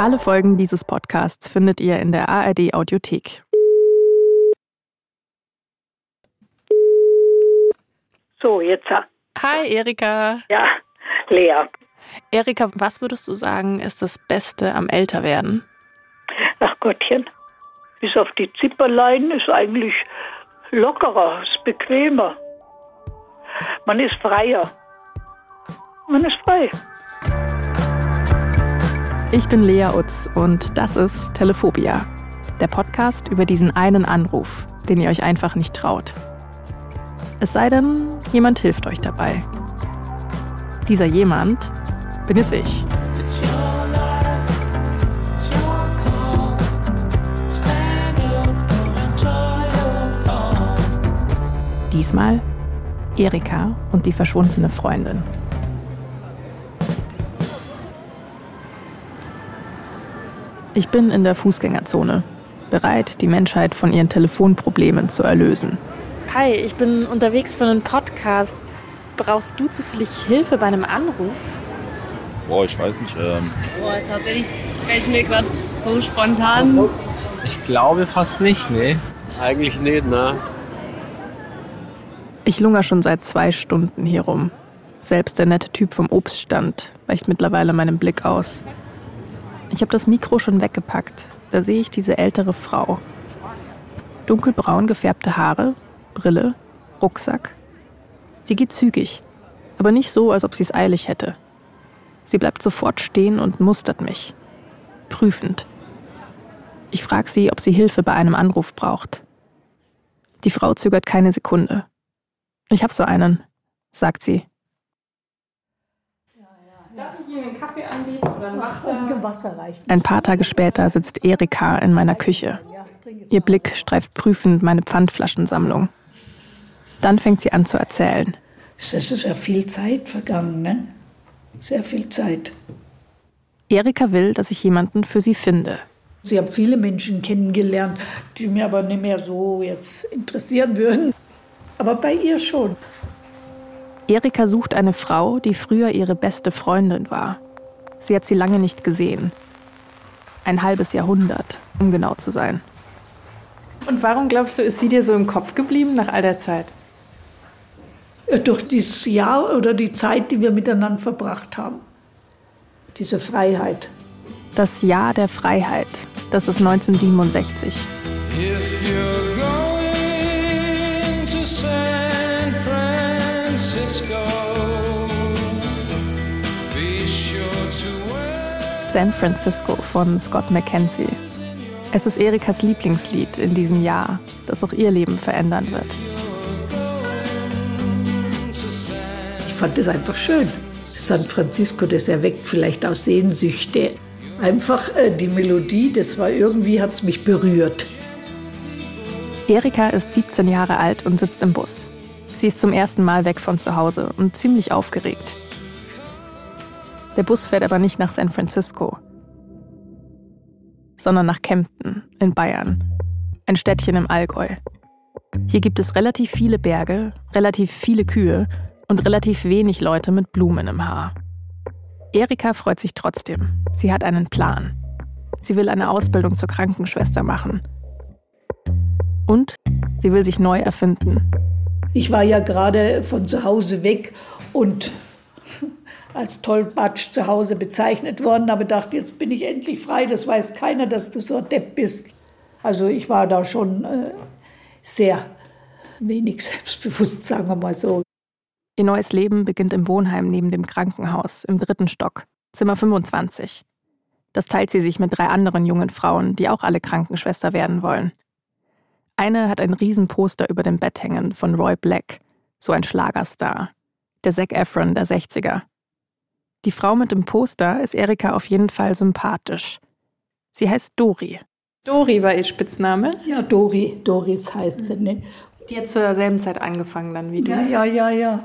Alle Folgen dieses Podcasts findet ihr in der ARD Audiothek. So, jetzt. Hi Erika. Ja, Lea. Erika, was würdest du sagen, ist das Beste am Älterwerden? Ach Gottchen, bis auf die Zipperlein ist eigentlich lockerer, ist bequemer. Man ist freier. Man ist frei. Ich bin Lea Utz und das ist Telephobia, der Podcast über diesen einen Anruf, den ihr euch einfach nicht traut. Es sei denn, jemand hilft euch dabei. Dieser jemand bin jetzt ich. Diesmal Erika und die verschwundene Freundin. Ich bin in der Fußgängerzone, bereit, die Menschheit von ihren Telefonproblemen zu erlösen. Hi, ich bin unterwegs für einen Podcast. Brauchst du zufällig Hilfe bei einem Anruf? Boah, ich weiß nicht. Ähm Boah, tatsächlich fällt mir gerade so spontan. Ich glaube fast nicht, nee. Eigentlich nicht, ne? Ich lungere schon seit zwei Stunden hier rum. Selbst der nette Typ vom Obststand weicht mittlerweile meinem Blick aus. Ich habe das Mikro schon weggepackt. Da sehe ich diese ältere Frau. Dunkelbraun gefärbte Haare, Brille, Rucksack. Sie geht zügig, aber nicht so, als ob sie es eilig hätte. Sie bleibt sofort stehen und mustert mich. Prüfend. Ich frage sie, ob sie Hilfe bei einem Anruf braucht. Die Frau zögert keine Sekunde. Ich habe so einen, sagt sie. Ihnen einen Kaffee anbieten oder ein Wasser? Wasser reicht. Ein paar Tage später sitzt Erika in meiner Küche. Ihr Blick streift prüfend meine Pfandflaschensammlung. Dann fängt sie an zu erzählen. Es ist ja viel Zeit vergangen, ne? Sehr viel Zeit. Erika will, dass ich jemanden für sie finde. Sie haben viele Menschen kennengelernt, die mir aber nicht mehr so jetzt interessieren würden. Aber bei ihr schon. Erika sucht eine Frau, die früher ihre beste Freundin war. Sie hat sie lange nicht gesehen. Ein halbes Jahrhundert, um genau zu sein. Und warum glaubst du, ist sie dir so im Kopf geblieben nach all der Zeit? Durch dieses Jahr oder die Zeit, die wir miteinander verbracht haben. Diese Freiheit. Das Jahr der Freiheit, das ist 1967. San Francisco von Scott McKenzie. Es ist Erikas Lieblingslied in diesem Jahr, das auch ihr Leben verändern wird. Ich fand es einfach schön. San Francisco, das erweckt vielleicht auch Sehnsüchte. Einfach äh, die Melodie, das war irgendwie, hat es mich berührt. Erika ist 17 Jahre alt und sitzt im Bus. Sie ist zum ersten Mal weg von zu Hause und ziemlich aufgeregt. Der Bus fährt aber nicht nach San Francisco, sondern nach Kempten in Bayern, ein Städtchen im Allgäu. Hier gibt es relativ viele Berge, relativ viele Kühe und relativ wenig Leute mit Blumen im Haar. Erika freut sich trotzdem. Sie hat einen Plan. Sie will eine Ausbildung zur Krankenschwester machen. Und sie will sich neu erfinden. Ich war ja gerade von zu Hause weg und als Tollpatsch zu Hause bezeichnet worden, aber dachte, jetzt bin ich endlich frei. Das weiß keiner, dass du so ein Depp bist. Also ich war da schon äh, sehr wenig selbstbewusst, sagen wir mal so. Ihr neues Leben beginnt im Wohnheim neben dem Krankenhaus im dritten Stock, Zimmer 25. Das teilt sie sich mit drei anderen jungen Frauen, die auch alle Krankenschwester werden wollen. Eine hat ein Riesenposter über dem Bett hängen von Roy Black, so ein Schlagerstar, der Zac Efron der 60er. Die Frau mit dem Poster ist Erika auf jeden Fall sympathisch. Sie heißt Dori. Dori war ihr Spitzname. Ja, Dori, Doris heißt sie, ne? Die hat zur selben Zeit angefangen dann wie du. Ja, ja, ja, ja.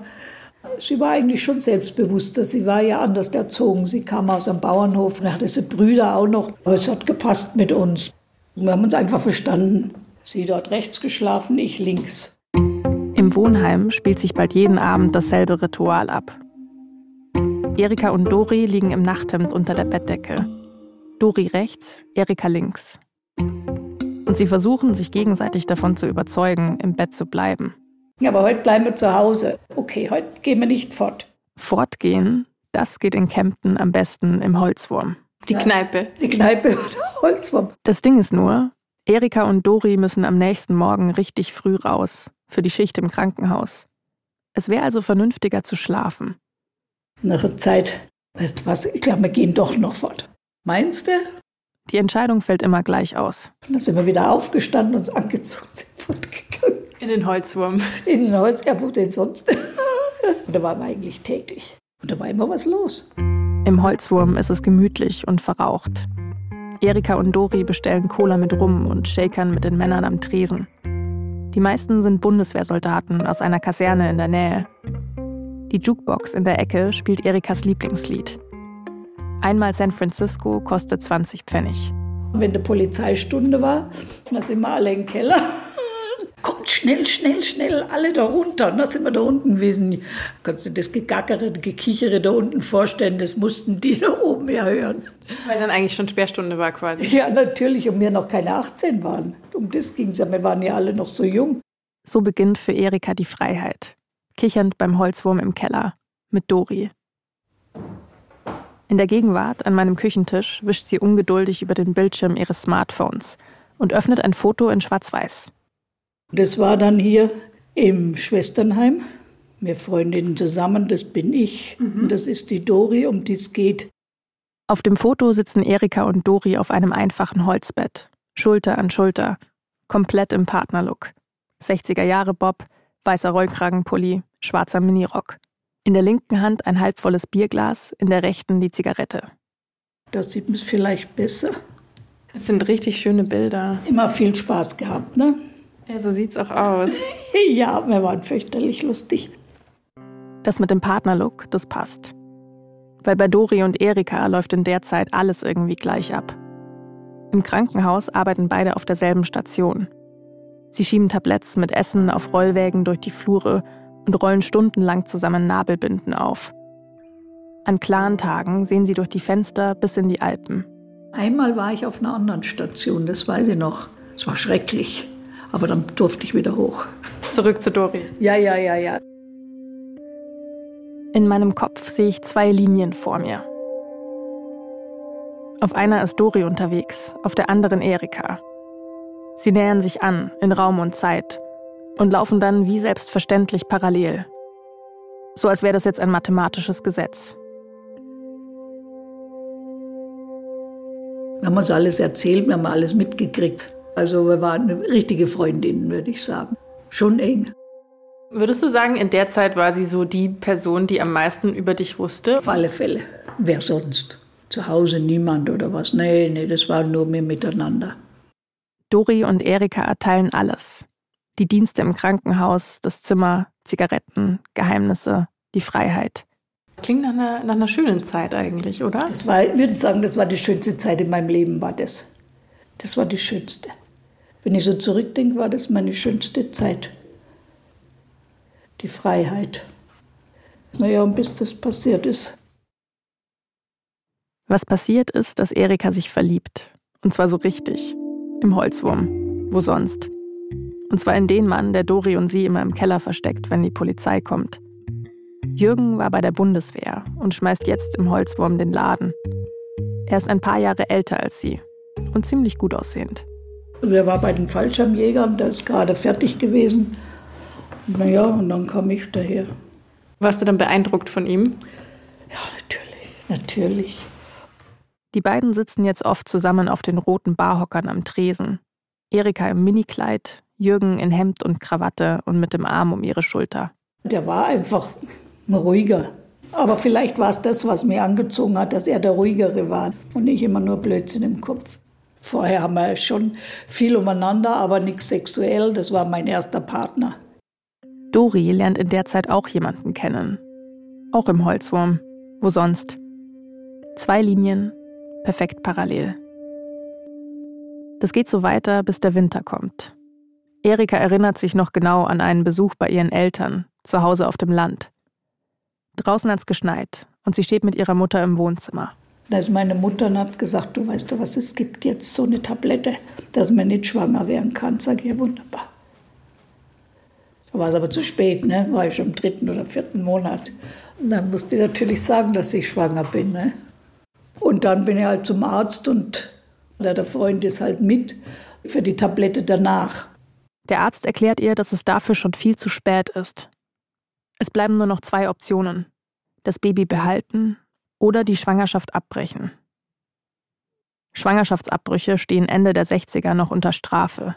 Sie war eigentlich schon selbstbewusster. Sie war ja anders erzogen. Sie kam aus einem Bauernhof und hatte sie Brüder auch noch. Aber es hat gepasst mit uns. Wir haben uns einfach verstanden. Sie dort rechts geschlafen, ich links. Im Wohnheim spielt sich bald jeden Abend dasselbe Ritual ab. Erika und Dori liegen im Nachthemd unter der Bettdecke. Dori rechts, Erika links. Und sie versuchen, sich gegenseitig davon zu überzeugen, im Bett zu bleiben. Ja, aber heute bleiben wir zu Hause. Okay, heute gehen wir nicht fort. Fortgehen, das geht in Kempten am besten im Holzwurm. Die Kneipe. Die Kneipe oder Holzwurm. Das Ding ist nur, Erika und Dori müssen am nächsten Morgen richtig früh raus, für die Schicht im Krankenhaus. Es wäre also vernünftiger zu schlafen. Nach der Zeit, weißt du was, ich glaube, wir gehen doch noch fort. Meinst du? Die Entscheidung fällt immer gleich aus. Und dann sind wir wieder aufgestanden, uns angezogen, sind fortgegangen. In den Holzwurm. In den Holz, ja, wo denn sonst? Und da waren wir eigentlich täglich. Und da war immer was los. Im Holzwurm ist es gemütlich und verraucht. Erika und Dori bestellen Cola mit Rum und Shakern mit den Männern am Tresen. Die meisten sind Bundeswehrsoldaten aus einer Kaserne in der Nähe. Die Jukebox in der Ecke spielt Erikas Lieblingslied. Einmal San Francisco kostet 20 Pfennig. Wenn die Polizeistunde war, dann sind wir alle im Keller. Kommt schnell, schnell, schnell, alle da runter. Und da sind wir da unten gewesen. Kannst du das Gegackere, Gekichere da unten vorstellen? Das mussten die da oben ja hören. Weil dann eigentlich schon Sperrstunde war quasi. Ja, natürlich, und wir noch keine 18 waren. Um das ging es ja. Wir waren ja alle noch so jung. So beginnt für Erika die Freiheit. Kichernd beim Holzwurm im Keller. Mit Dori. In der Gegenwart an meinem Küchentisch wischt sie ungeduldig über den Bildschirm ihres Smartphones und öffnet ein Foto in Schwarz-Weiß. Das war dann hier im Schwesternheim. Wir Freundinnen zusammen, das bin ich. Und das ist die Dori, um die es geht. Auf dem Foto sitzen Erika und Dori auf einem einfachen Holzbett, Schulter an Schulter, komplett im Partnerlook. 60er Jahre Bob, weißer Rollkragenpulli, schwarzer Minirock. In der linken Hand ein halbvolles Bierglas, in der rechten die Zigarette. Da sieht man es vielleicht besser. Das sind richtig schöne Bilder. Immer viel Spaß gehabt, ne? Ja, so sieht's auch aus. Ja, wir waren fürchterlich lustig. Das mit dem Partnerlook, das passt. Weil bei Dori und Erika läuft in der Zeit alles irgendwie gleich ab. Im Krankenhaus arbeiten beide auf derselben Station. Sie schieben Tabletts mit Essen auf Rollwägen durch die Flure und rollen stundenlang zusammen Nabelbinden auf. An klaren Tagen sehen sie durch die Fenster bis in die Alpen. Einmal war ich auf einer anderen Station, das weiß ich noch. Es war schrecklich. Aber dann durfte ich wieder hoch. Zurück zu Dori. Ja, ja, ja, ja. In meinem Kopf sehe ich zwei Linien vor mir. Auf einer ist Dori unterwegs, auf der anderen Erika. Sie nähern sich an, in Raum und Zeit, und laufen dann wie selbstverständlich parallel. So als wäre das jetzt ein mathematisches Gesetz. Wir haben uns alles erzählt, wir haben alles mitgekriegt. Also wir waren richtige Freundinnen, würde ich sagen. Schon eng. Würdest du sagen, in der Zeit war sie so die Person, die am meisten über dich wusste? Auf alle Fälle. Wer sonst? Zu Hause niemand oder was? Nee, nee, das war nur wir miteinander. Dori und Erika erteilen alles. Die Dienste im Krankenhaus, das Zimmer, Zigaretten, Geheimnisse, die Freiheit. Klingt nach einer, nach einer schönen Zeit eigentlich, oder? Das war, ich würde sagen, das war die schönste Zeit in meinem Leben, war das. Das war die schönste. Wenn ich so zurückdenke, war das meine schönste Zeit. Die Freiheit. Naja, und bis das passiert ist. Was passiert ist, dass Erika sich verliebt. Und zwar so richtig. Im Holzwurm. Wo sonst? Und zwar in den Mann, der Dori und sie immer im Keller versteckt, wenn die Polizei kommt. Jürgen war bei der Bundeswehr und schmeißt jetzt im Holzwurm den Laden. Er ist ein paar Jahre älter als sie und ziemlich gut aussehend. Und er war bei den Fallschirmjägern, der ist gerade fertig gewesen. Naja, und dann kam ich daher. Warst du dann beeindruckt von ihm? Ja, natürlich, natürlich. Die beiden sitzen jetzt oft zusammen auf den roten Barhockern am Tresen. Erika im Minikleid, Jürgen in Hemd und Krawatte und mit dem Arm um ihre Schulter. Der war einfach ruhiger. Aber vielleicht war es das, was mir angezogen hat, dass er der Ruhigere war und ich immer nur Blödsinn im Kopf. Vorher haben wir schon viel umeinander, aber nichts sexuell. Das war mein erster Partner. Dori lernt in der Zeit auch jemanden kennen. Auch im Holzwurm. Wo sonst? Zwei Linien, perfekt parallel. Das geht so weiter, bis der Winter kommt. Erika erinnert sich noch genau an einen Besuch bei ihren Eltern, zu Hause auf dem Land. Draußen hat's geschneit und sie steht mit ihrer Mutter im Wohnzimmer. Also meine Mutter hat gesagt, du weißt du was, es gibt jetzt so eine Tablette, dass man nicht schwanger werden kann. Sag ich, ja wunderbar. Da war es aber zu spät, ne? war ich schon im dritten oder vierten Monat. Und dann musste ich natürlich sagen, dass ich schwanger bin. Ne? Und dann bin ich halt zum Arzt und der Freund ist halt mit für die Tablette danach. Der Arzt erklärt ihr, dass es dafür schon viel zu spät ist. Es bleiben nur noch zwei Optionen. Das Baby behalten oder die Schwangerschaft abbrechen. Schwangerschaftsabbrüche stehen Ende der 60er noch unter Strafe.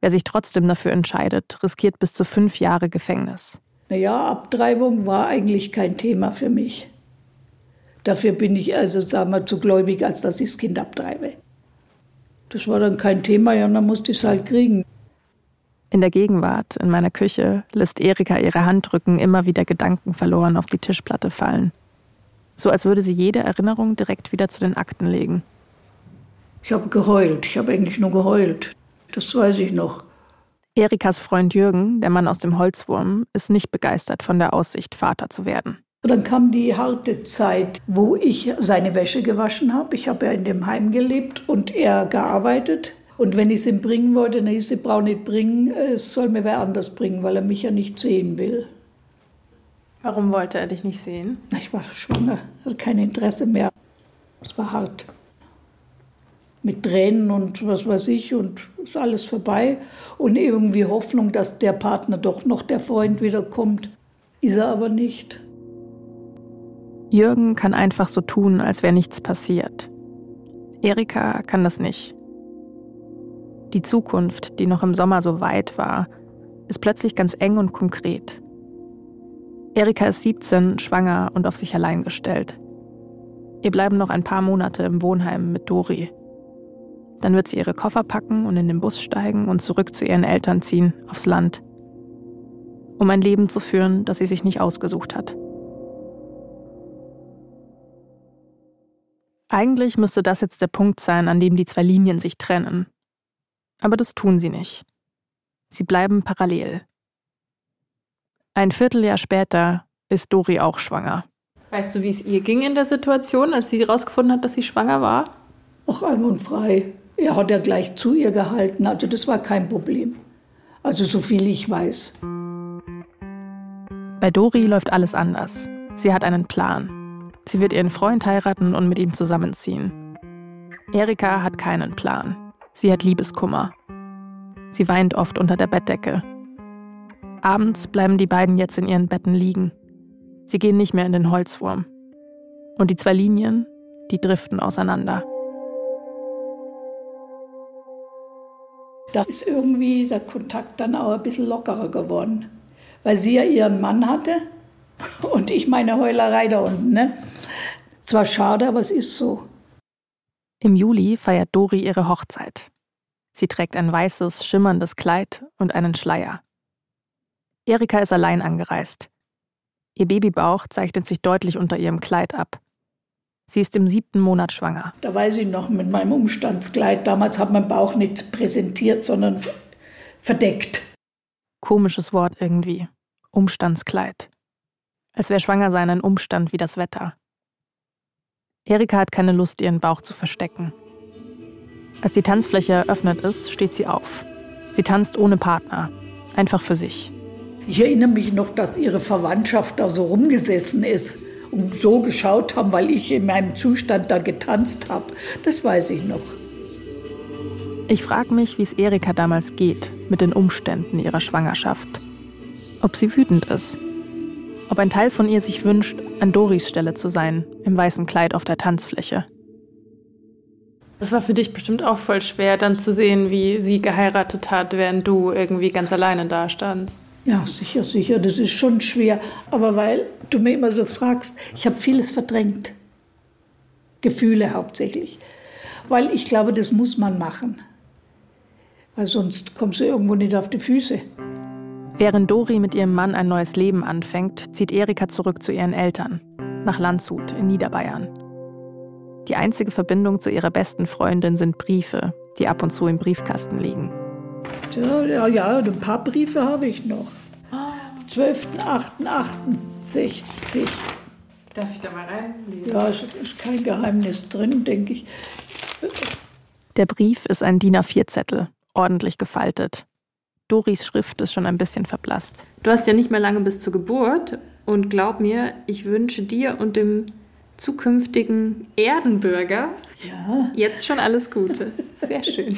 Wer sich trotzdem dafür entscheidet, riskiert bis zu fünf Jahre Gefängnis. Naja, Abtreibung war eigentlich kein Thema für mich. Dafür bin ich also, sagen wir, zu gläubig, als dass ich das Kind abtreibe. Das war dann kein Thema, ja, dann musste ich es halt kriegen. In der Gegenwart, in meiner Küche, lässt Erika ihre Handrücken immer wieder Gedanken verloren auf die Tischplatte fallen. So als würde sie jede Erinnerung direkt wieder zu den Akten legen. Ich habe geheult, ich habe eigentlich nur geheult. Das weiß ich noch. Erikas Freund Jürgen, der Mann aus dem Holzwurm, ist nicht begeistert von der Aussicht, Vater zu werden. Und dann kam die harte Zeit, wo ich seine Wäsche gewaschen habe. Ich habe ja in dem Heim gelebt und er gearbeitet. Und wenn ich es ihm bringen wollte, dann hieß es, brauche nicht bringen, es soll mir wer anders bringen, weil er mich ja nicht sehen will. Warum wollte er dich nicht sehen? Ich war schwanger, hatte kein Interesse mehr. Es war hart. Mit Tränen und was weiß ich und ist alles vorbei. Und irgendwie Hoffnung, dass der Partner doch noch der Freund wiederkommt. Ist er aber nicht. Jürgen kann einfach so tun, als wäre nichts passiert. Erika kann das nicht. Die Zukunft, die noch im Sommer so weit war, ist plötzlich ganz eng und konkret. Erika ist 17, schwanger und auf sich allein gestellt. Ihr bleiben noch ein paar Monate im Wohnheim mit Dori. Dann wird sie ihre Koffer packen und in den Bus steigen und zurück zu ihren Eltern ziehen, aufs Land. Um ein Leben zu führen, das sie sich nicht ausgesucht hat. Eigentlich müsste das jetzt der Punkt sein, an dem die zwei Linien sich trennen. Aber das tun sie nicht. Sie bleiben parallel. Ein Vierteljahr später ist Dori auch schwanger. Weißt du, wie es ihr ging in der Situation, als sie herausgefunden hat, dass sie schwanger war? Auch einwandfrei. Er hat ja gleich zu ihr gehalten, also das war kein Problem. Also so viel ich weiß. Bei Dori läuft alles anders. Sie hat einen Plan. Sie wird ihren Freund heiraten und mit ihm zusammenziehen. Erika hat keinen Plan. Sie hat Liebeskummer. Sie weint oft unter der Bettdecke. Abends bleiben die beiden jetzt in ihren Betten liegen. Sie gehen nicht mehr in den Holzwurm. Und die zwei Linien, die driften auseinander. Da ist irgendwie der Kontakt dann auch ein bisschen lockerer geworden. Weil sie ja ihren Mann hatte und ich meine Heulerei da unten. Ne? Zwar schade, aber es ist so. Im Juli feiert Dori ihre Hochzeit. Sie trägt ein weißes, schimmerndes Kleid und einen Schleier. Erika ist allein angereist. Ihr Babybauch zeichnet sich deutlich unter ihrem Kleid ab. Sie ist im siebten Monat schwanger. Da weiß ich noch mit meinem Umstandskleid. Damals hat mein Bauch nicht präsentiert, sondern verdeckt. Komisches Wort irgendwie. Umstandskleid. Als wäre Schwangersein ein Umstand wie das Wetter. Erika hat keine Lust, ihren Bauch zu verstecken. Als die Tanzfläche eröffnet ist, steht sie auf. Sie tanzt ohne Partner, einfach für sich. Ich erinnere mich noch, dass ihre Verwandtschaft da so rumgesessen ist und so geschaut haben, weil ich in meinem Zustand da getanzt habe. Das weiß ich noch. Ich frage mich, wie es Erika damals geht mit den Umständen ihrer Schwangerschaft. Ob sie wütend ist. Ob ein Teil von ihr sich wünscht, an Doris Stelle zu sein, im weißen Kleid auf der Tanzfläche. Das war für dich bestimmt auch voll schwer, dann zu sehen, wie sie geheiratet hat, während du irgendwie ganz alleine da standst. Ja, sicher, sicher, das ist schon schwer. Aber weil du mir immer so fragst, ich habe vieles verdrängt. Gefühle hauptsächlich. Weil ich glaube, das muss man machen. Weil sonst kommst du irgendwo nicht auf die Füße. Während Dori mit ihrem Mann ein neues Leben anfängt, zieht Erika zurück zu ihren Eltern, nach Landshut in Niederbayern. Die einzige Verbindung zu ihrer besten Freundin sind Briefe, die ab und zu im Briefkasten liegen. Ja, ja, ja ein paar Briefe habe ich noch. 12.08.68. Darf ich da mal rein? Ja, es ist kein Geheimnis drin, denke ich. Der Brief ist ein DIN A4-Zettel, ordentlich gefaltet. Doris Schrift ist schon ein bisschen verblasst. Du hast ja nicht mehr lange bis zur Geburt und glaub mir, ich wünsche dir und dem zukünftigen Erdenbürger Ja, jetzt schon alles Gute. Sehr schön.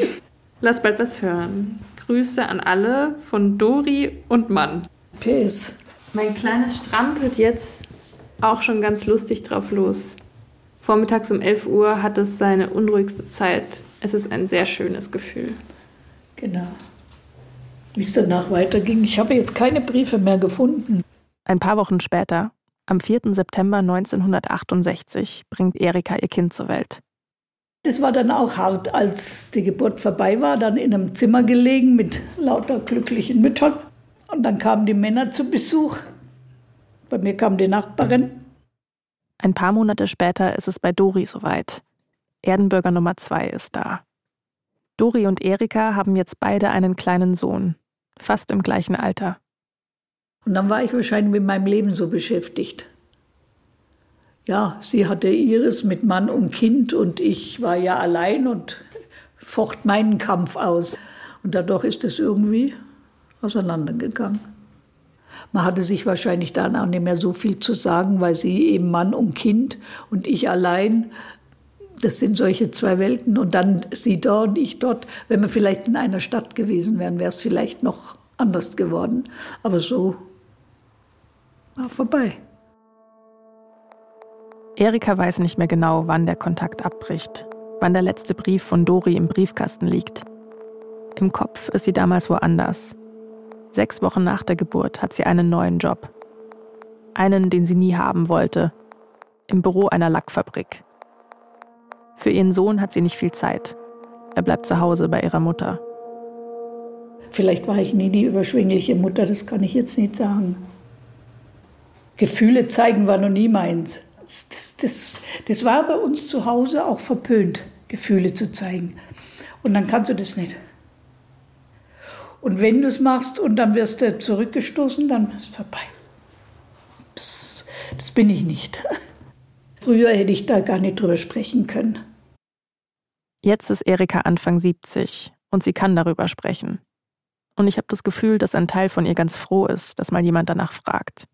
Lass bald was hören. Grüße an alle von Dori und Mann. PS. Mein kleines strampelt jetzt auch schon ganz lustig drauf los. Vormittags um 11 Uhr hat es seine unruhigste Zeit. Es ist ein sehr schönes Gefühl. Genau. Wie es danach weiterging. Ich habe jetzt keine Briefe mehr gefunden. Ein paar Wochen später, am 4. September 1968, bringt Erika ihr Kind zur Welt. Das war dann auch hart, als die Geburt vorbei war, dann in einem Zimmer gelegen mit lauter glücklichen Müttern. Und dann kamen die Männer zu Besuch. Bei mir kam die Nachbarin. Ein paar Monate später ist es bei Dori soweit. Erdenbürger Nummer zwei ist da. Dori und Erika haben jetzt beide einen kleinen Sohn, fast im gleichen Alter. Und dann war ich wahrscheinlich mit meinem Leben so beschäftigt. Ja, sie hatte ihres mit Mann und Kind und ich war ja allein und focht meinen Kampf aus. Und dadurch ist es irgendwie auseinandergegangen. Man hatte sich wahrscheinlich dann auch nicht mehr so viel zu sagen, weil sie eben Mann und Kind und ich allein, das sind solche zwei Welten. Und dann sie dort und ich dort. Wenn wir vielleicht in einer Stadt gewesen wären, wäre es vielleicht noch anders geworden. Aber so war vorbei. Erika weiß nicht mehr genau, wann der Kontakt abbricht, wann der letzte Brief von Dori im Briefkasten liegt. Im Kopf ist sie damals woanders. Sechs Wochen nach der Geburt hat sie einen neuen Job. Einen, den sie nie haben wollte. Im Büro einer Lackfabrik. Für ihren Sohn hat sie nicht viel Zeit. Er bleibt zu Hause bei ihrer Mutter. Vielleicht war ich nie die überschwängliche Mutter, das kann ich jetzt nicht sagen. Gefühle zeigen war noch nie meins. Das, das, das, war bei uns zu Hause auch verpönt, Gefühle zu zeigen. Und dann kannst du das nicht. Und wenn du es machst und dann wirst du zurückgestoßen, dann ist es vorbei. Das bin ich nicht. Früher hätte ich da gar nicht drüber sprechen können. Jetzt ist Erika Anfang 70 und sie kann darüber sprechen. Und ich habe das Gefühl, dass ein Teil von ihr ganz froh ist, dass mal jemand danach fragt.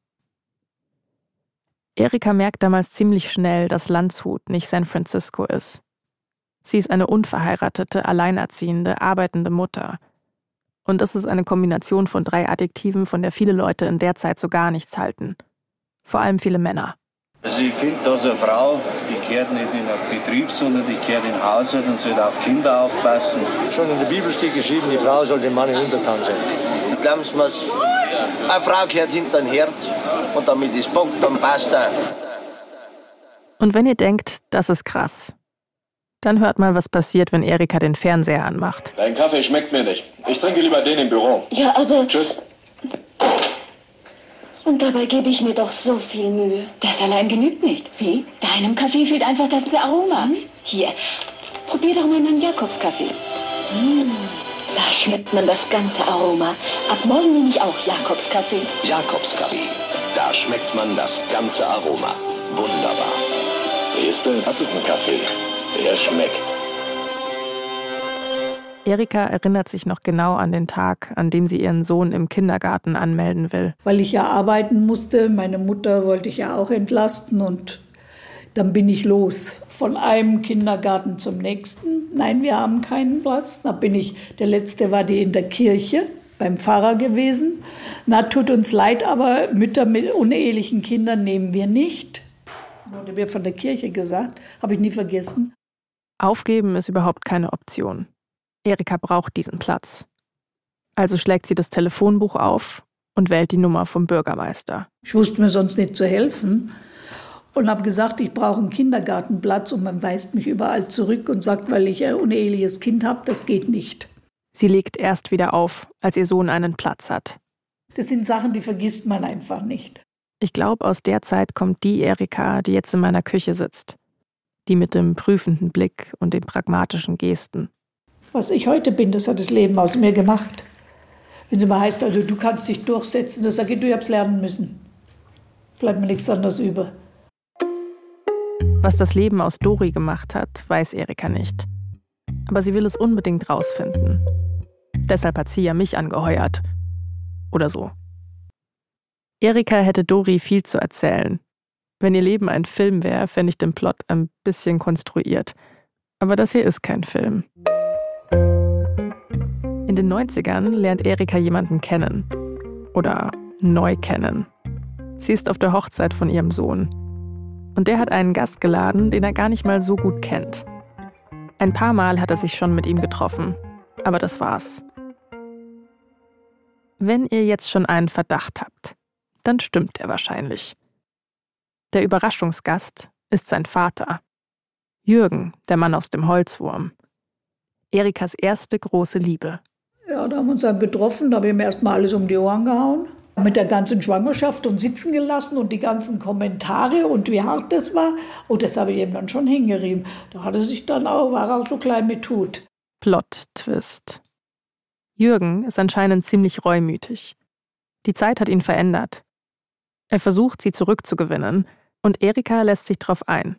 Erika merkt damals ziemlich schnell, dass Landshut nicht San Francisco ist. Sie ist eine unverheiratete, alleinerziehende, arbeitende Mutter. Und das ist eine Kombination von drei Adjektiven, von der viele Leute in der Zeit so gar nichts halten. Vor allem viele Männer. Also ich finde, dass eine Frau, die gehört nicht in einen Betrieb, sondern die gehört in den Haushalt und sollte auf Kinder aufpassen. Schon in der Bibel steht geschrieben, die Frau soll dem Mann in Untertan sein. Glauben Sie mir's, eine Frau gehört hinter den Herd und damit ist Punkt, dann passt er. Und wenn ihr denkt, das ist krass, dann hört mal, was passiert, wenn Erika den Fernseher anmacht. Dein Kaffee schmeckt mir nicht. Ich trinke lieber den im Büro. Ja, aber. Tschüss. Und dabei gebe ich mir doch so viel Mühe. Das allein genügt nicht. Wie? Deinem Kaffee fehlt einfach das Aroma. Hier, probier doch mal meinen Jakobskaffee. Hm, da schmeckt man das ganze Aroma. Ab morgen nehme ich auch Jakobskaffee. Jakobskaffee. Da schmeckt man das ganze Aroma. Wunderbar. Siehst du, das ist ein Kaffee. Der schmeckt. Erika erinnert sich noch genau an den Tag, an dem sie ihren Sohn im Kindergarten anmelden will. Weil ich ja arbeiten musste, meine Mutter wollte ich ja auch entlasten und dann bin ich los. Von einem Kindergarten zum nächsten. Nein, wir haben keinen Platz. Da bin ich, der letzte war die in der Kirche beim Pfarrer gewesen. Na, tut uns leid, aber Mütter mit unehelichen Kindern nehmen wir nicht. Wurde mir von der Kirche gesagt, habe ich nie vergessen. Aufgeben ist überhaupt keine Option. Erika braucht diesen Platz. Also schlägt sie das Telefonbuch auf und wählt die Nummer vom Bürgermeister. Ich wusste mir sonst nicht zu helfen und habe gesagt, ich brauche einen Kindergartenplatz und man weist mich überall zurück und sagt, weil ich ein uneheliches Kind habe, das geht nicht. Sie legt erst wieder auf, als ihr Sohn einen Platz hat. Das sind Sachen, die vergisst man einfach nicht. Ich glaube, aus der Zeit kommt die Erika, die jetzt in meiner Küche sitzt. Die mit dem prüfenden Blick und den pragmatischen Gesten. Was ich heute bin, das hat das Leben aus mir gemacht. Wenn es mal heißt, also du kannst dich durchsetzen, dann sage ich, du, hab's lernen müssen. Bleibt mir nichts anderes über. Was das Leben aus Dori gemacht hat, weiß Erika nicht. Aber sie will es unbedingt rausfinden. Deshalb hat sie ja mich angeheuert. Oder so. Erika hätte Dori viel zu erzählen. Wenn ihr Leben ein Film wäre, fände ich den Plot ein bisschen konstruiert. Aber das hier ist kein Film. In den 90ern lernt Erika jemanden kennen. Oder neu kennen. Sie ist auf der Hochzeit von ihrem Sohn. Und der hat einen Gast geladen, den er gar nicht mal so gut kennt. Ein paar Mal hat er sich schon mit ihm getroffen. Aber das war's. Wenn ihr jetzt schon einen Verdacht habt, dann stimmt er wahrscheinlich. Der Überraschungsgast ist sein Vater. Jürgen, der Mann aus dem Holzwurm. Erikas erste große Liebe. Ja, da haben wir uns dann getroffen, da habe ich ihm erstmal alles um die Ohren gehauen. Mit der ganzen Schwangerschaft und sitzen gelassen und die ganzen Kommentare und wie hart das war. Und das habe ich ihm dann schon hingerieben. Da hat er sich dann auch, war er auch so klein mit Tut. Plot-Twist. Jürgen ist anscheinend ziemlich reumütig. Die Zeit hat ihn verändert. Er versucht, sie zurückzugewinnen, und Erika lässt sich darauf ein.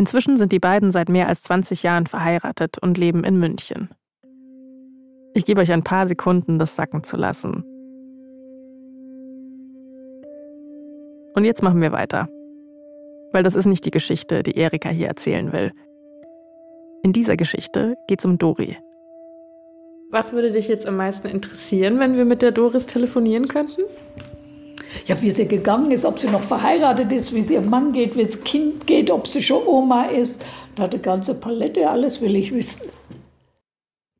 Inzwischen sind die beiden seit mehr als 20 Jahren verheiratet und leben in München. Ich gebe euch ein paar Sekunden, das sacken zu lassen. Und jetzt machen wir weiter. Weil das ist nicht die Geschichte, die Erika hier erzählen will. In dieser Geschichte geht es um Dori. Was würde dich jetzt am meisten interessieren, wenn wir mit der Doris telefonieren könnten? Ja, wie sie gegangen ist, ob sie noch verheiratet ist, wie es ihrem Mann geht, wie das Kind geht, ob sie schon Oma ist. Da die ganze Palette, alles will ich wissen.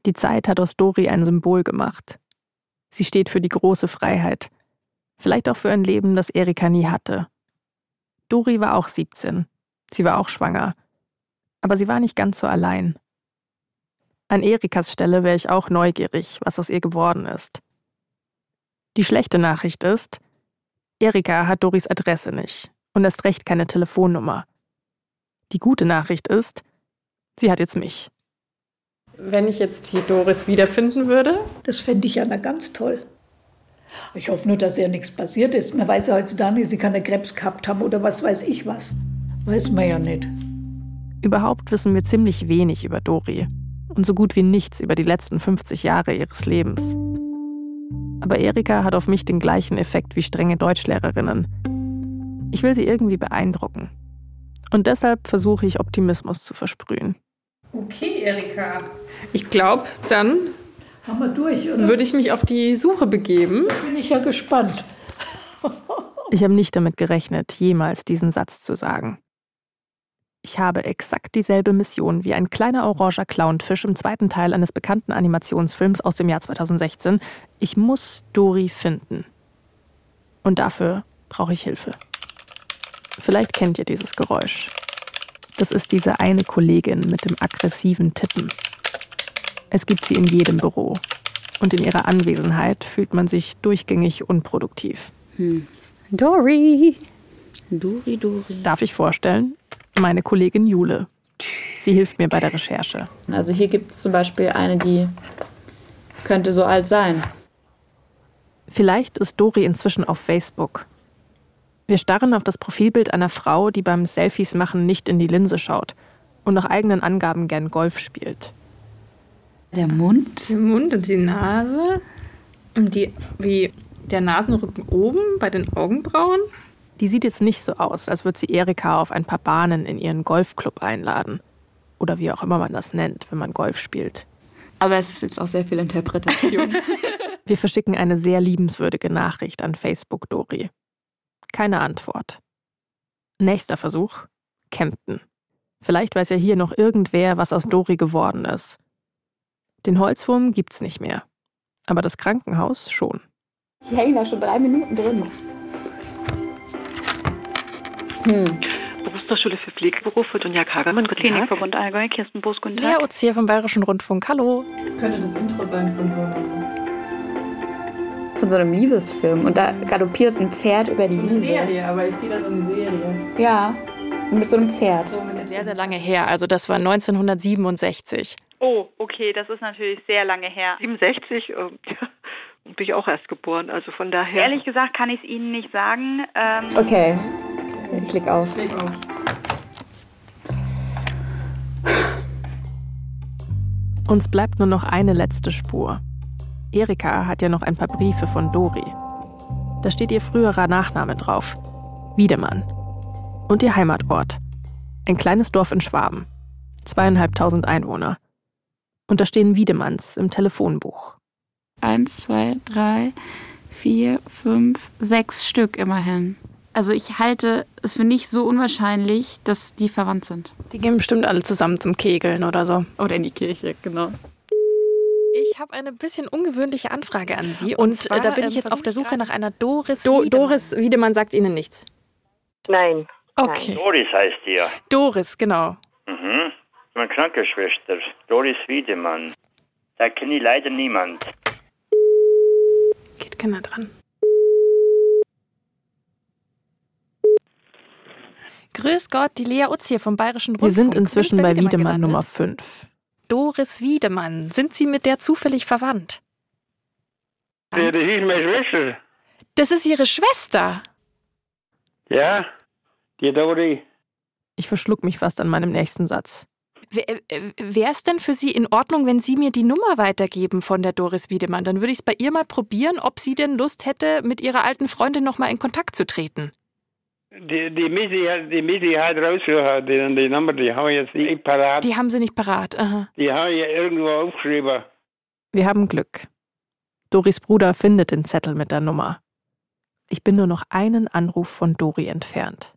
Die Zeit hat aus Dori ein Symbol gemacht. Sie steht für die große Freiheit. Vielleicht auch für ein Leben, das Erika nie hatte. Dori war auch 17. Sie war auch schwanger. Aber sie war nicht ganz so allein. An Erikas Stelle wäre ich auch neugierig, was aus ihr geworden ist. Die schlechte Nachricht ist, Erika hat Doris Adresse nicht und erst recht keine Telefonnummer. Die gute Nachricht ist, sie hat jetzt mich. Wenn ich jetzt die Doris wiederfinden würde? Das fände ich ja na ganz toll. Ich hoffe nur, dass ihr nichts passiert ist. Man weiß ja heutzutage, sie kann eine Krebs gehabt haben oder was weiß ich was. Weiß man ja nicht. Überhaupt wissen wir ziemlich wenig über Dori und so gut wie nichts über die letzten 50 Jahre ihres Lebens. Aber Erika hat auf mich den gleichen Effekt wie strenge Deutschlehrerinnen. Ich will sie irgendwie beeindrucken. Und deshalb versuche ich Optimismus zu versprühen. Okay, Erika. Ich glaube, dann Haben wir durch, oder? würde ich mich auf die Suche begeben. Bin ich ja gespannt. Ich habe nicht damit gerechnet, jemals diesen Satz zu sagen. Ich habe exakt dieselbe Mission wie ein kleiner oranger Clownfisch im zweiten Teil eines bekannten Animationsfilms aus dem Jahr 2016. Ich muss Dori finden. Und dafür brauche ich Hilfe. Vielleicht kennt ihr dieses Geräusch. Das ist diese eine Kollegin mit dem aggressiven Tippen. Es gibt sie in jedem Büro. Und in ihrer Anwesenheit fühlt man sich durchgängig unproduktiv. Hm. Dori. Dori, Dori. Darf ich vorstellen? Meine Kollegin Jule. Sie hilft mir bei der Recherche. Also hier gibt es zum Beispiel eine, die könnte so alt sein. Vielleicht ist Dori inzwischen auf Facebook. Wir starren auf das Profilbild einer Frau, die beim Selfies machen nicht in die Linse schaut und nach eigenen Angaben gern Golf spielt. Der Mund? Der Mund und die Nase. Und die, wie der Nasenrücken oben bei den Augenbrauen. Die sieht jetzt nicht so aus, als würde sie Erika auf ein paar Bahnen in ihren Golfclub einladen. Oder wie auch immer man das nennt, wenn man Golf spielt. Aber es ist jetzt auch sehr viel Interpretation. Wir verschicken eine sehr liebenswürdige Nachricht an Facebook Dori. Keine Antwort. Nächster Versuch. Kempten. Vielleicht weiß ja hier noch irgendwer, was aus Dori geworden ist. Den Holzwurm gibt's nicht mehr. Aber das Krankenhaus schon. Ich hänge da schon drei Minuten drin. Hm. Berufsfachschule für Pflegeberufe, Dunja Kagermann, guten Tag. Klinikverbund Allgäu, Kirsten Boos, guten Lea Tag. Utz hier vom Bayerischen Rundfunk. Hallo. Könnte das Intro sein von so einem Von so einem Liebesfilm. Und da galoppiert ein Pferd über die so eine Wiese. Serie, aber ich sehe das in die Serie. Ja, mit so einem Pferd. Sehr, sehr lange her. Also das war 1967. Oh, okay, das ist natürlich sehr lange her. 67 ähm, bin ich auch erst geboren, also von daher. Ehrlich gesagt kann ich es Ihnen nicht sagen. Ähm, Okay, ich leg auf. Leg auf. Uns bleibt nur noch eine letzte Spur. Erika hat ja noch ein paar Briefe von Dori. Da steht ihr früherer Nachname drauf: Wiedemann. Und ihr Heimatort: ein kleines Dorf in Schwaben. Zweieinhalbtausend Einwohner. Und da stehen Wiedemanns im Telefonbuch. Eins, zwei, drei, vier, fünf, sechs Stück immerhin. Also ich halte es für nicht so unwahrscheinlich, dass die verwandt sind. Die gehen bestimmt alle zusammen zum Kegeln oder so. Oder in die Kirche, genau. Ich habe eine bisschen ungewöhnliche Anfrage an Sie. Und, zwar, äh, da bin ich ähm, jetzt auf der Suche nach einer Doris Do Wiedemann. Doris Wiedemann sagt Ihnen nichts. Nein. Okay. Doris heißt ihr. Doris, genau. Mhm. Meine Krankenschwester, Doris Wiedemann. Da kenne ich leider niemand. Geht keiner dran. Grüß Gott, die Lea Utz hier vom Bayerischen Rundfunk. Wir sind inzwischen bei Wiedemann gelandet? Nummer 5. Doris Wiedemann. Sind Sie mit der zufällig verwandt? Ja, das ist meine Schwester. Das ist Ihre Schwester. Ja, die Dori. Ich verschluck mich fast an meinem nächsten Satz. Wäre es denn für Sie in Ordnung, wenn Sie mir die Nummer weitergeben von der Doris Wiedemann? Dann würde ich es bei ihr mal probieren, ob sie denn Lust hätte, mit ihrer alten Freundin nochmal in Kontakt zu treten. Die, die Missy hat, die Missy hat rausgehört, die, die Nummer, die haben wir jetzt nicht parat. Die haben Sie nicht parat. Aha. Die haben wir irgendwo aufgeschrieben. Wir haben Glück. Doris Bruder findet den Zettel mit der Nummer. Ich bin nur noch einen Anruf von Dori entfernt.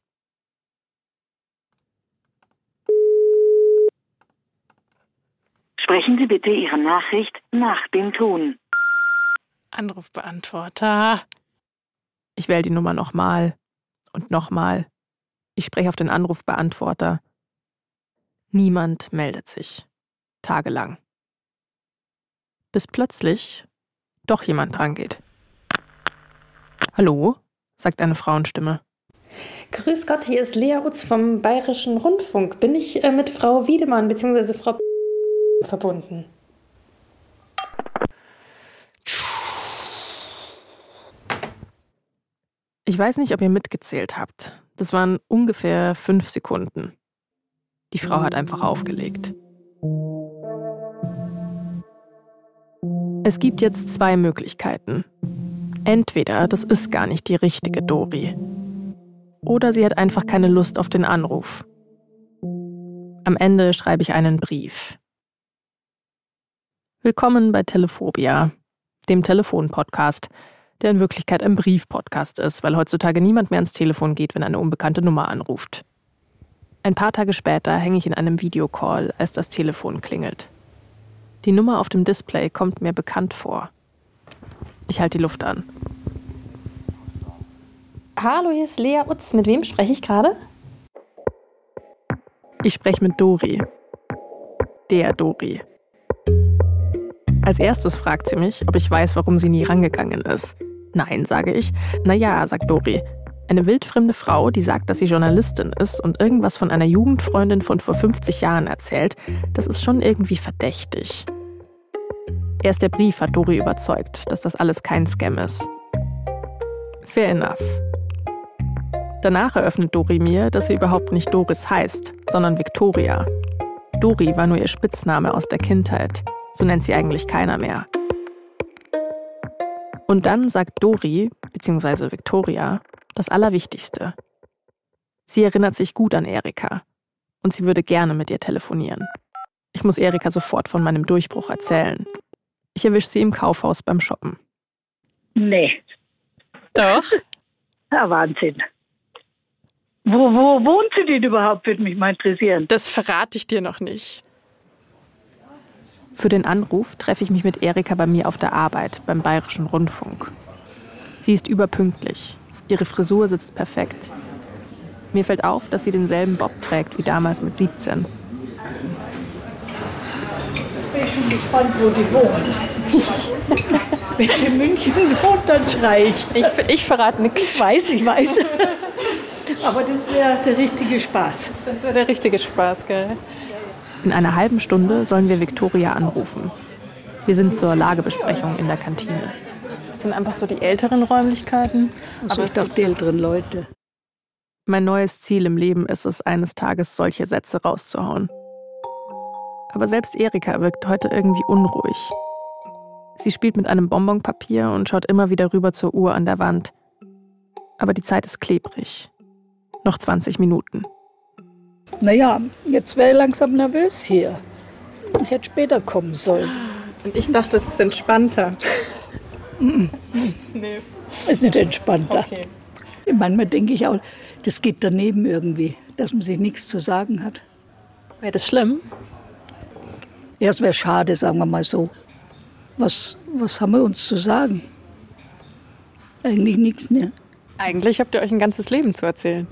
Sprechen Sie bitte Ihre Nachricht nach dem Ton. Anrufbeantworter. Ich wähle die Nummer nochmal und nochmal. Ich spreche auf den Anrufbeantworter. Niemand meldet sich. Tagelang. Bis plötzlich doch jemand drangeht. Hallo? sagt eine Frauenstimme. Grüß Gott, hier ist Lea Utz vom Bayerischen Rundfunk. Bin ich äh, mit Frau Wiedemann bzw. Frau verbunden? Ich weiß nicht, ob ihr mitgezählt habt. Das waren ungefähr fünf Sekunden. Die Frau hat einfach aufgelegt. Es gibt jetzt zwei Möglichkeiten. Entweder das ist gar nicht die richtige Dori. Oder sie hat einfach keine Lust auf den Anruf. Am Ende schreibe ich einen Brief. Willkommen bei Telephobia, dem Telefon-Podcast, der in Wirklichkeit ein Brief-Podcast ist, weil heutzutage niemand mehr ans Telefon geht, wenn eine unbekannte Nummer anruft. Ein paar Tage später hänge ich in einem Videocall, als das Telefon klingelt. Die Nummer auf dem Display kommt mir bekannt vor. Ich halte die Luft an. Hallo, hier ist Lea Utz. Mit wem spreche ich gerade? Ich spreche mit Dori. Der Dori. Als erstes fragt sie mich, ob ich weiß, warum sie nie rangegangen ist. Nein, sage ich. Naja, sagt Dori. Eine wildfremde Frau, die sagt, dass sie Journalistin ist und irgendwas von einer Jugendfreundin von vor 50 Jahren erzählt, das ist schon irgendwie verdächtig. Erst der Brief hat Dori überzeugt, dass das alles kein Scam ist. Fair enough. Danach eröffnet Dori mir, dass sie überhaupt nicht Doris heißt, sondern Victoria. Dori war nur ihr Spitzname aus der Kindheit. So nennt sie eigentlich keiner mehr. Und dann sagt Dori, bzw. Victoria, das Allerwichtigste. Sie erinnert sich gut an Erika und sie würde gerne mit ihr telefonieren. Ich muss Erika sofort von meinem Durchbruch erzählen. Ich erwische sie im Kaufhaus beim Shoppen. Nee. Doch. Ja, Wahnsinn. Wo, wo wohnt sie denn überhaupt, würde mich mal interessieren. Das verrate ich dir noch nicht. Für den Anruf treffe ich mich mit Erika bei mir auf der Arbeit beim Bayerischen Rundfunk. Sie ist überpünktlich. Ihre Frisur sitzt perfekt. Mir fällt auf, dass sie denselben Bob trägt wie damals mit 17. Jetzt bin ich schon gespannt, wo die wohnt. Wenn sie in München wohnt, dann schrei ich. Ich, ich verrate nichts. Ich weiß, ich weiß. Aber das wäre der richtige Spaß. Das wäre der richtige Spaß, gell? In einer halben Stunde sollen wir Victoria anrufen. Wir sind zur Lagebesprechung in der Kantine. Das sind einfach so die älteren Räumlichkeiten. Aber ich dachte, die älteren Leute. Mein neues Ziel im Leben ist es, eines Tages solche Sätze rauszuhauen. Aber selbst Erika wirkt heute irgendwie unruhig. Sie spielt mit einem Bonbonpapier und schaut immer wieder rüber zur Uhr an der Wand. Aber die Zeit ist klebrig. Noch 20 Minuten. Naja, jetzt wäre ich langsam nervös hier. Ich hätte später kommen sollen. Und ich dachte, es ist entspannter. Nee. Ist nicht entspannter. Okay. Manchmal denke ich auch, das geht daneben irgendwie, dass man sich nichts zu sagen hat. Wäre das schlimm? Ja, es wäre schade, sagen wir mal so. Was, was haben wir uns zu sagen? Eigentlich nichts, ne? Eigentlich habt ihr euch ein ganzes Leben zu erzählen.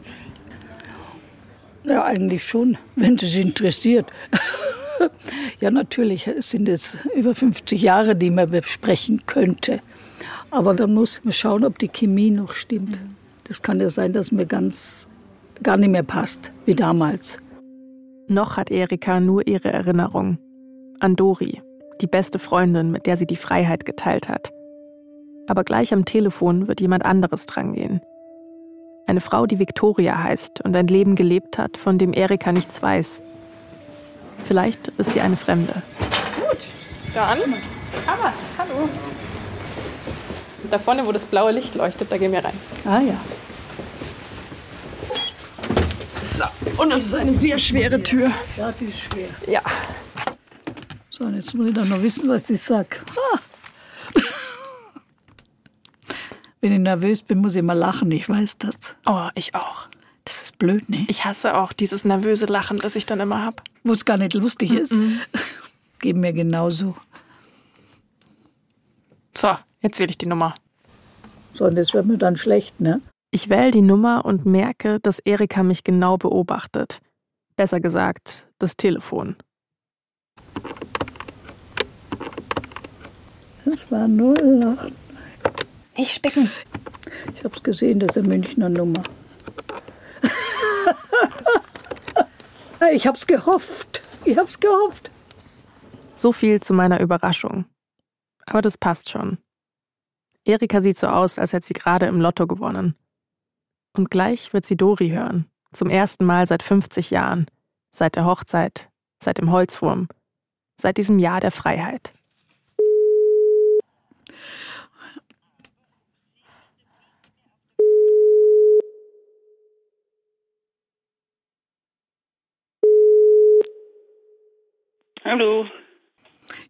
Ja, eigentlich schon, wenn es interessiert. ja, natürlich sind es über 50 Jahre, die man besprechen könnte. Aber dann muss man schauen, ob die Chemie noch stimmt. Das kann ja sein, dass mir ganz gar nicht mehr passt, wie damals. Noch hat Erika nur ihre Erinnerung an Dori, die beste Freundin, mit der sie die Freiheit geteilt hat. Aber gleich am Telefon wird jemand anderes drangehen. Eine Frau, die Victoria heißt und ein Leben gelebt hat, von dem Erika nichts weiß. Vielleicht ist sie eine Fremde. Gut, dann Hamas, hallo. Und da vorne, wo das blaue Licht leuchtet, da gehen wir rein. Ah ja. So, und es ist eine sehr schwere Tür. Ja, die ist schwer. Ja. So, und jetzt muss ich dann noch wissen, was ich sag. Ah. Wenn ich nervös bin, muss ich immer lachen, ich weiß das. Oh, ich auch. Das ist blöd, ne? Ich hasse auch dieses nervöse Lachen, das ich dann immer habe. Wo es gar nicht lustig ist. Mhm. Geht mir genauso. So, jetzt wähle ich die Nummer. So, und das wird mir dann schlecht, ne? Ich wähle die Nummer und merke, dass Erika mich genau beobachtet. Besser gesagt, das Telefon. Das war 08. Nicht spicken. Ich hab's gesehen, das ist eine Münchner Nummer. ich hab's gehofft. Ich hab's gehofft. So viel zu meiner Überraschung. Aber das passt schon. Erika sieht so aus, als hätte sie gerade im Lotto gewonnen. Und gleich wird sie Dori hören. Zum ersten Mal seit 50 Jahren. Seit der Hochzeit. Seit dem Holzwurm. Seit diesem Jahr der Freiheit. Hallo.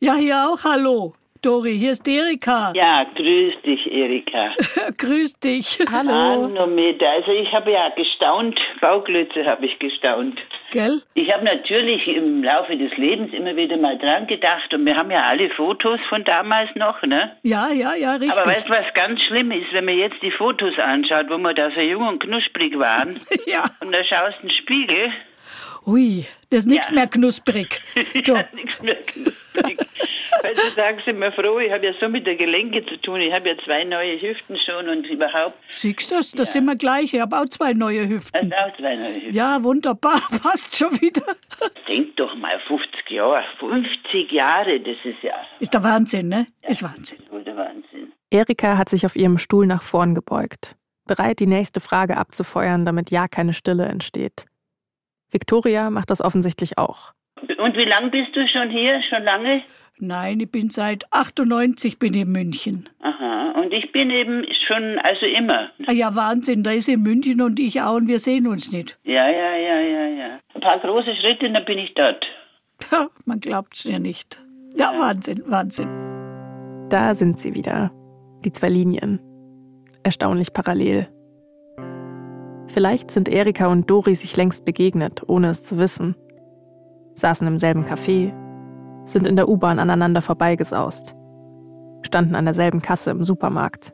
Ja, hier auch hallo. Dori, hier ist Erika. Ja, grüß dich, Erika. grüß dich. Manometer. Also ich habe ja gestaunt, Bauklötze habe ich gestaunt. Gell? Ich habe natürlich im Laufe des Lebens immer wieder mal dran gedacht und wir haben ja alle Fotos von damals noch, ne? Ja, ja, ja, richtig. Aber weißt du, was ganz schlimm ist, wenn man jetzt die Fotos anschaut, wo wir da so jung und knusprig waren ja. und da schaust du in den Spiegel, Ui, das ist nichts Ja. mehr knusprig. Du. ja, nichts mehr knusprig. Weil du sagst immer froh, ich habe ja so mit der Gelenke zu tun, ich habe ja zwei neue Hüften schon und überhaupt, Siehst du das? Das sind wir gleich. Ich habe auch zwei neue Hüften. also auch zwei neue Hüften. Ja, wunderbar. Passt schon wieder. Denk doch mal, 50 Jahre, 50 Jahre, das ist ja Ist der Wahnsinn, ne? Ist Wahnsinn. der Wahnsinn. Erika hat sich auf ihrem Stuhl nach vorn gebeugt, bereit, die nächste Frage abzufeuern, damit ja keine Stille entsteht. Victoria macht das offensichtlich auch. Und wie lange bist du schon hier? Schon lange? Nein, ich bin seit 98 bin ich in München. Aha, und ich bin eben schon, also immer. Ah ja, Wahnsinn. Da ist in München und ich auch und wir sehen uns nicht. Ja, ja, ja, ja, ja. Ein paar große Schritte, dann bin ich dort. Ja, man glaubt es ja nicht. Ja, Wahnsinn, Wahnsinn. Da sind sie wieder. Die zwei Linien. Erstaunlich parallel. Vielleicht sind Erika und Dori sich längst begegnet, ohne es zu wissen. Saßen im selben Café, sind in der U-Bahn aneinander vorbeigesaust, standen an derselben Kasse im Supermarkt.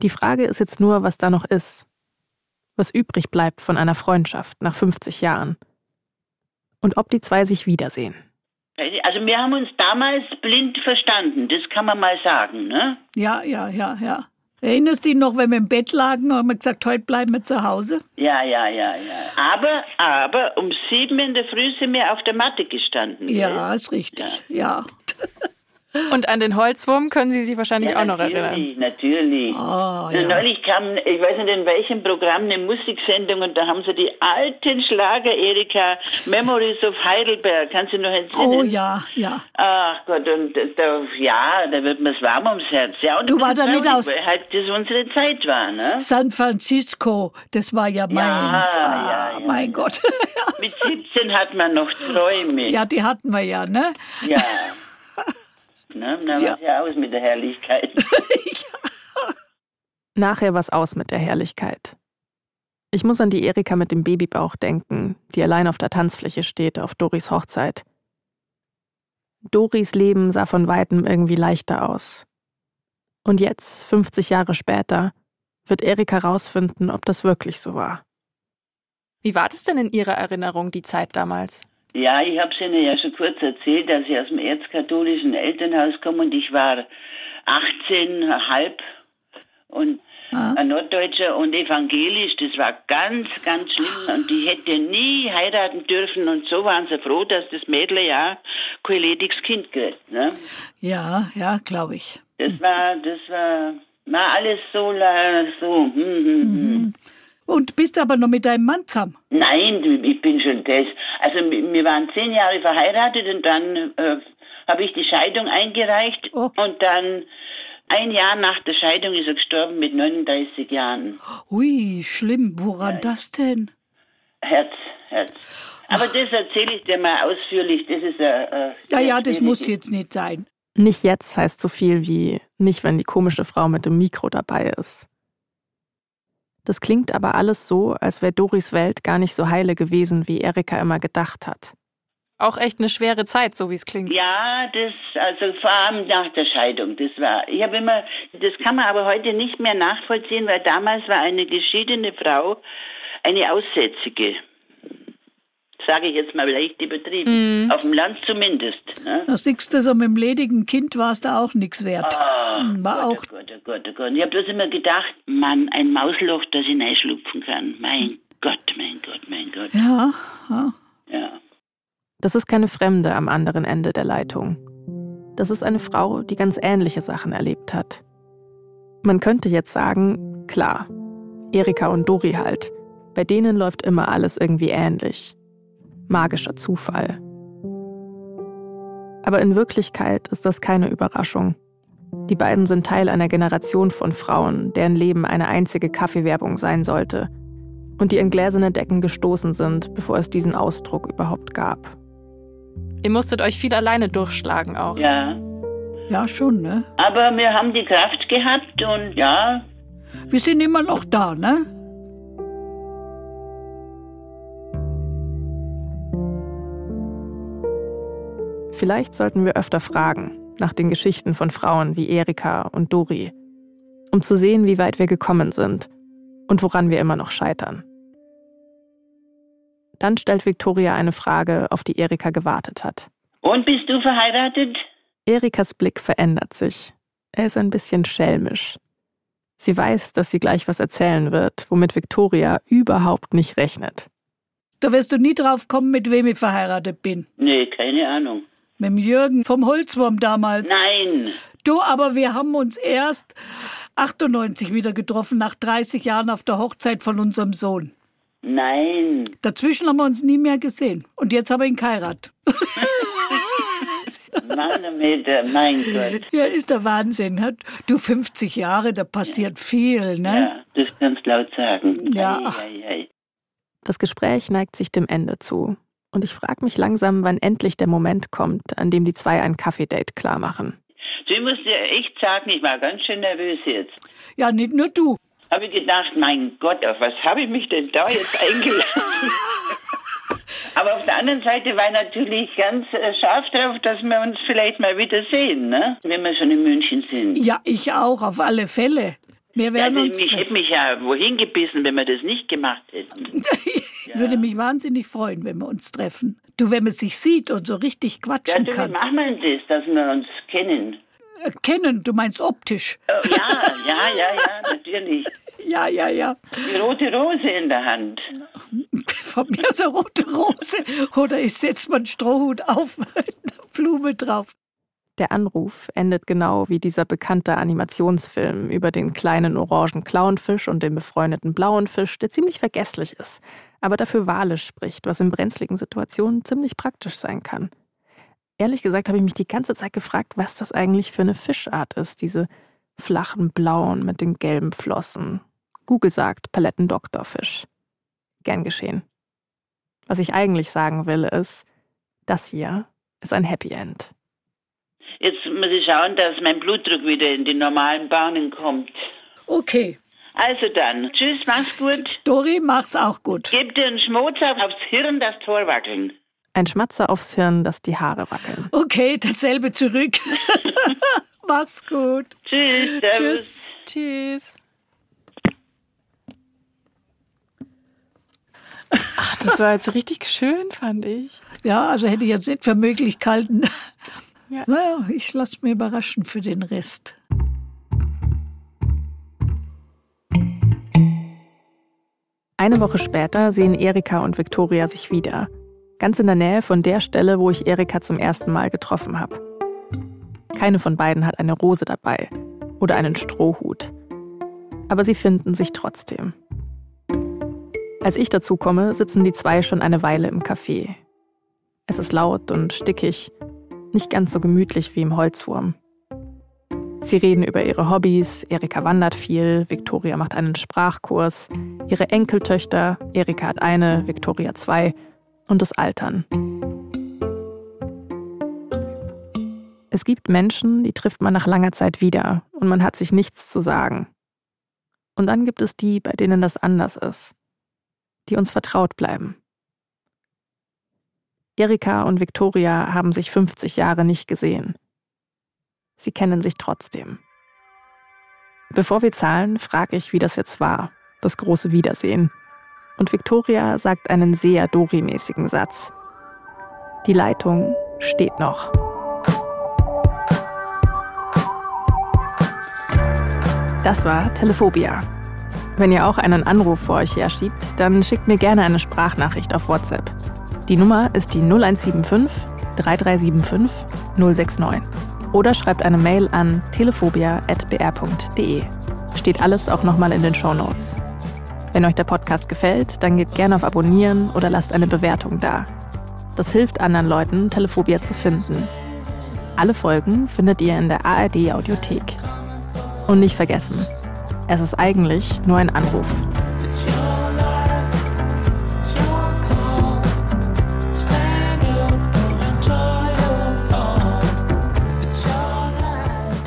Die Frage ist jetzt nur, was da noch ist. Was übrig bleibt von einer Freundschaft nach 50 Jahren. Und ob die zwei sich wiedersehen. Also wir haben uns damals blind verstanden, das kann man mal sagen, ne? Ja, ja, ja, ja. Erinnerst du dich noch, wenn wir im Bett lagen, haben wir gesagt, heute bleiben wir zu Hause? Ja, ja, ja, ja. Aber, aber um sieben in der Früh sind wir auf der Matte gestanden. Ja, ist richtig, ja. Und an den Holzwurm können Sie sich wahrscheinlich Ja, auch noch erinnern. natürlich, natürlich. Ah, Na, Neulich kam, ich weiß nicht in welchem Programm, eine Musiksendung und da haben sie die alten Schlager, Erika, Memories of Heidelberg, kannst du noch entsinnen? Oh ja, ja. Ach Gott, und da, ja, da wird mir's warm ums Herz. Ja, und Du ein war da nicht aus- Weil halt das unsere Zeit war, ne? San Francisco, das war ja meins. ja, ah, ja, mein Gott. Mit 17 hat man noch Träume. Ja, die hatten wir ja, ne? Ja. Ne, na, Ja. was ja aus mit der Herrlichkeit. Nachher war's aus mit der Herrlichkeit. Ich muss an die Erika mit dem Babybauch denken, die allein auf der Tanzfläche steht auf Doris Hochzeit. Doris Leben sah von weitem irgendwie leichter aus. Und jetzt, 50 Jahre später, wird Erika rausfinden, ob das wirklich so war. Wie war das denn in Ihrer Erinnerung, die Zeit damals? Ja, ich habe es Ihnen ja schon kurz erzählt, dass ich aus dem erzkatholischen Elternhaus komme und ich war 18, halb und ein Norddeutscher und evangelisch. Das war ganz, ganz schlimm und ich hätte nie heiraten dürfen und so waren sie froh, dass das Mädel ja kein lediges Kind kriegt. Ne? Ja, ja, glaube ich. Das war, das war, war alles so, la- so. Hm, hm, hm. Und bist aber noch mit deinem Mann zusammen? Nein, du, ich bin schon das. Also wir waren zehn Jahre verheiratet und dann äh, habe ich die Scheidung eingereicht Oh. und dann ein Jahr nach der Scheidung ist er gestorben mit 39 Jahren. Ui, schlimm. Woran das denn? Herz, Herz. Aber das erzähle ich dir mal ausführlich. Das ist äh, äh, Ja, ja, das muss jetzt nicht sein. Nicht jetzt heißt so viel wie nicht, wenn die komische Frau mit dem Mikro dabei ist. Das klingt aber alles so, als wäre Doris Welt gar nicht so heile gewesen, wie Erika immer gedacht hat. Auch echt eine schwere Zeit, so wie es klingt. Ja, das, also vor allem nach der Scheidung, das war, ich habe immer, das kann man aber heute nicht mehr nachvollziehen, weil damals war eine geschiedene Frau eine Aussätzige. Sage ich jetzt mal leicht übertrieben. Auf dem Land zumindest. Ne? Da siehst du so, mit dem ledigen Kind warst du auch nichts wert. Hm, war auch Gott, oh Gott, oh Gott. Ich habe bloß immer gedacht, Mann, ein Mausloch, das ich reinschlupfen kann. Mein Gott, mein Gott, mein Gott. Ja, ja. Ja. Das ist keine Fremde am anderen Ende der Leitung. Das ist eine Frau, die ganz ähnliche Sachen erlebt hat. Man könnte jetzt sagen, klar, Erika und Dori halt. Bei denen läuft immer alles irgendwie ähnlich. Magischer Zufall. Aber in Wirklichkeit ist das keine Überraschung. Die beiden sind Teil einer Generation von Frauen, deren Leben eine einzige Kaffeewerbung sein sollte und die in gläserne Decken gestoßen sind, bevor es diesen Ausdruck überhaupt gab. Ihr musstet euch viel alleine durchschlagen auch. Ja. Ja, schon, ne? Aber wir haben die Kraft gehabt und ja, Wir sind immer noch da, ne? Vielleicht sollten wir öfter fragen nach den Geschichten von Frauen wie Erika und Dori, um zu sehen, wie weit wir gekommen sind und woran wir immer noch scheitern. Dann stellt Victoria eine Frage, auf die Erika gewartet hat. Und bist du verheiratet? Erikas Blick verändert sich. Er ist ein bisschen schelmisch. Sie weiß, dass sie gleich was erzählen wird, womit Victoria überhaupt nicht rechnet. Da wirst du nie drauf kommen, mit wem ich verheiratet bin. Nee, keine Ahnung. Mit dem Jürgen vom Holzwurm damals. Nein. Du, aber wir haben uns erst 98 wieder getroffen, nach 30 Jahren auf der Hochzeit von unserem Sohn. Nein. Dazwischen haben wir uns nie mehr gesehen. Und jetzt habe ich ihn geheiratet. Manometer, mein Gott. Ja, ist der Wahnsinn. hat- Du, 50 Jahre, da passiert viel, ne? Ja, das kannst du laut sagen. Ja. Ei, ei, ei. Das Gespräch neigt sich dem Ende zu. Und ich frage mich langsam, wann endlich der Moment kommt, an dem die zwei ein Kaffeedate klar machen. So, ich muss dir echt sagen, ich war ganz schön nervös jetzt. Ja, nicht nur du. Habe ich gedacht, mein Gott, auf was habe ich mich denn da jetzt eingelassen? Aber auf der anderen Seite war ich natürlich ganz äh, scharf drauf, dass wir uns vielleicht mal wieder sehen, ne? wenn wir schon in München sind. Ja, ich auch, auf alle Fälle. Wir werden also, uns ich hätte mich ja wohin gebissen, wenn wir das nicht gemacht hätten. Würde mich wahnsinnig freuen, wenn wir uns treffen. Du, wenn man sich sieht und so richtig Ja, quatschen du, wie kann. machen wir das, dass wir uns kennen? Äh, Kennen, du meinst optisch. Oh, ja, ja, ja, ja, natürlich. Ja, ja, ja. Die rote Rose in der Hand. Von mir so eine rote Rose. Oder ich setze mal einen Strohhut auf, mit einer Blume drauf. Der Anruf endet genau wie dieser bekannte Animationsfilm über den kleinen orangen Clownfisch und den befreundeten blauen Fisch, der ziemlich vergesslich ist, aber dafür wahrlich spricht, was in brenzligen Situationen ziemlich praktisch sein kann. Ehrlich gesagt habe ich mich die ganze Zeit gefragt, was das eigentlich für eine Fischart ist, diese flachen blauen mit den gelben Flossen. Google sagt Palettendoktorfisch. Gern geschehen. Was ich eigentlich sagen will, ist, das hier ist ein Happy End. Jetzt muss ich schauen, dass mein Blutdruck wieder in die normalen Bahnen kommt. Okay. Also dann, tschüss, mach's gut. Dori, mach's auch gut. Gib dir einen Schmutzer aufs Hirn, das Tor wackeln. Ein Schmatzer aufs Hirn, dass die Haare wackeln. Okay, dasselbe zurück. mach's gut. Tschüss. Tschüss. Tschüss. Ach, das war jetzt richtig schön, fand ich. Ja, also hätte ich jetzt nicht für möglich gehalten. Ja. Naja, ich lasse mich überraschen für den Rest. Eine Woche später sehen Erika und Viktoria sich wieder. Ganz in der Nähe von der Stelle, wo ich Erika zum ersten Mal getroffen habe. Keine von beiden hat eine Rose dabei oder einen Strohhut. Aber sie finden sich trotzdem. Als ich dazu komme, sitzen die zwei schon eine Weile im Café. Es ist laut und stickig, nicht ganz so gemütlich wie im Holzwurm. Sie reden über ihre Hobbys, Erika wandert viel, Viktoria macht einen Sprachkurs, ihre Enkeltöchter, Erika hat eine, Viktoria zwei, und das Altern. Es gibt Menschen, die trifft man nach langer Zeit wieder und man hat sich nichts zu sagen. Und dann gibt es die, bei denen das anders ist, die uns vertraut bleiben. Erika und Viktoria haben sich 50 Jahre nicht gesehen. Sie kennen sich trotzdem. Bevor wir zahlen, frage ich, wie das jetzt war, das große Wiedersehen. Und Viktoria sagt einen sehr Dori-mäßigen Satz. Die Leitung steht noch. Das war Telephobia. Wenn ihr auch einen Anruf vor euch herschiebt, dann schickt mir gerne eine Sprachnachricht auf WhatsApp. Die Nummer ist die 0175 3375 069. Oder schreibt eine Mail an telephobia.br.de. Steht alles auch nochmal in den Show Notes. Wenn euch der Podcast gefällt, dann gebt gerne auf Abonnieren oder lasst eine Bewertung da. Das hilft anderen Leuten, Telephobia zu finden. Alle Folgen findet ihr in der ARD Audiothek. Und nicht vergessen, es ist eigentlich nur ein Anruf.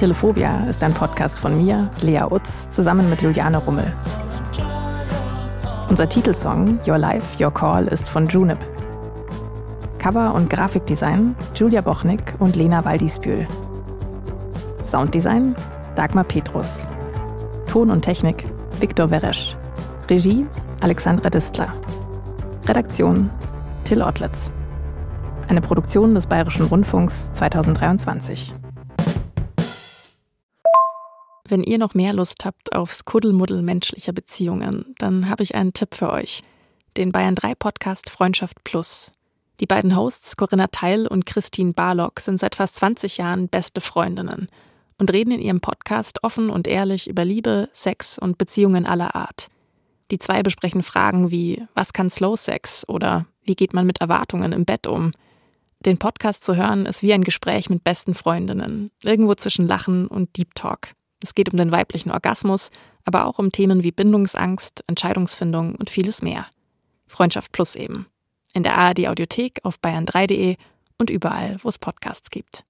Telephobia ist ein Podcast von mir, Lea Utz, zusammen mit Juliane Rummel. Unser Titelsong Your Life, Your Call ist von Junip. Cover und Grafikdesign Julia Bochnik und Lena Waldispül. Sounddesign Dagmar Petrus. Ton und Technik Viktor Weresch. Regie Alexandra Distler. Redaktion Till Ottlitz. Eine Produktion des Bayerischen Rundfunks 2023. Wenn ihr noch mehr Lust habt aufs Kuddelmuddel menschlicher Beziehungen, dann habe ich einen Tipp für euch. Den Bayern 3 Podcast Freundschaft Plus. Die beiden Hosts Corinna Teil und Christine Barlock sind seit fast 20 Jahren beste Freundinnen und reden in ihrem Podcast offen und ehrlich über Liebe, Sex und Beziehungen aller Art. Die zwei besprechen Fragen wie was kann Slow Sex oder wie geht man mit Erwartungen im Bett um? Den Podcast zu hören ist wie ein Gespräch mit besten Freundinnen, irgendwo zwischen Lachen und Deep Talk. Es geht um den weiblichen Orgasmus, aber auch um Themen wie Bindungsangst, Entscheidungsfindung und vieles mehr. Freundschaft Plus eben. In der ARD Audiothek auf bayern3.de und überall, wo es Podcasts gibt.